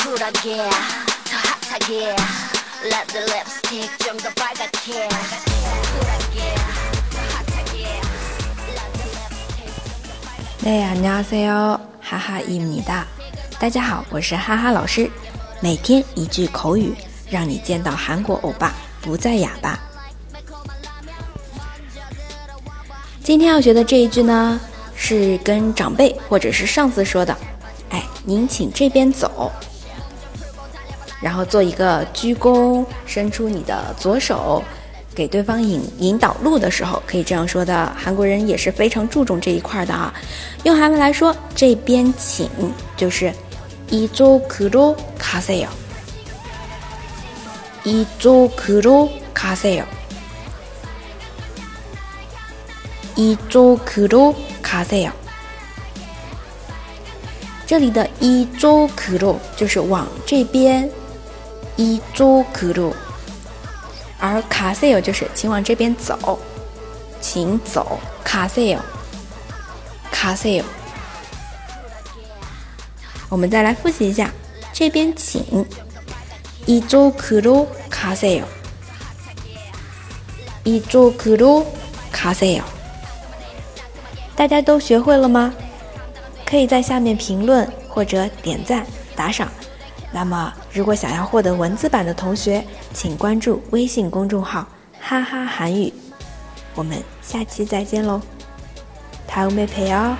쿨하게 더 핫하게 Let the lipstick 좀 더 빨갛게 쿨하게 더 핫하게 Let the lipstick 좀 더 빨갛게 네 안녕하세요哈哈입니다大家好，我是哈哈老师，每天一句口语，让你见到韩国欧巴不再哑巴。今天要学的这一句呢，是跟长辈或者是上司说的，哎，您请这边走， 然后做一个鞠躬，伸出你的左手，给对方引引导路的时候，可以这样说的。韩国人也是非常注重这一块的啊。用韩文来说，这边请就是이쪽으로가세 요， 이쪽으로가세 요。 一周克罗卡塞哟，这里的一周克罗就是往这边 一周克罗，而卡塞尔就是请往这边走，请走卡塞尔，卡塞尔。我们再来复习一下，这边请一周克罗卡塞哟，一周克罗卡塞尔。大家都学会了吗？可以在下面评论或者点赞打赏。那么，如果想要获得文字版的同学，请关注微信公众号“哈哈韩语”。我们下期再见喽，다음에봬요